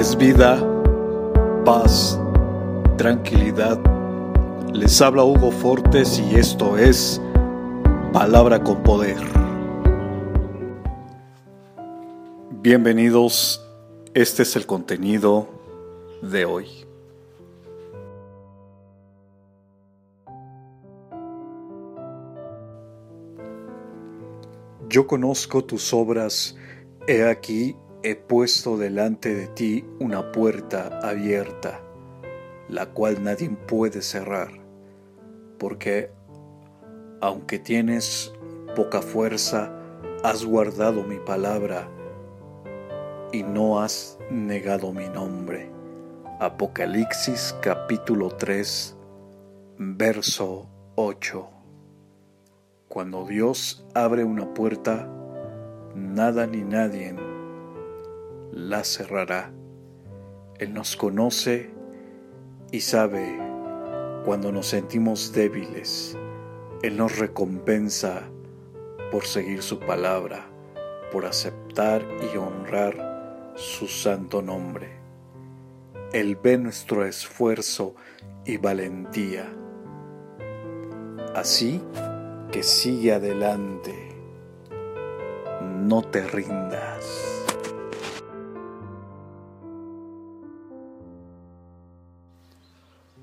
es vida, paz, tranquilidad. Les habla Hugo Fortes y esto es Palabra con Poder. Bienvenidos, este es el contenido de hoy. Yo conozco tus obras, he aquí he puesto delante de ti una puerta abierta, la cual nadie puede cerrar, porque aunque tienes poca fuerza, has guardado mi palabra y no has negado mi nombre. Apocalipsis capítulo 3, verso 8. Cuando Dios abre una puerta, nada ni nadie la cerrará. Él nos conoce y sabe cuando nos sentimos débiles. Él nos recompensa por seguir su palabra, por aceptar y honrar su santo nombre. Él ve nuestro esfuerzo y valentía. Así que sigue adelante. No te rindas.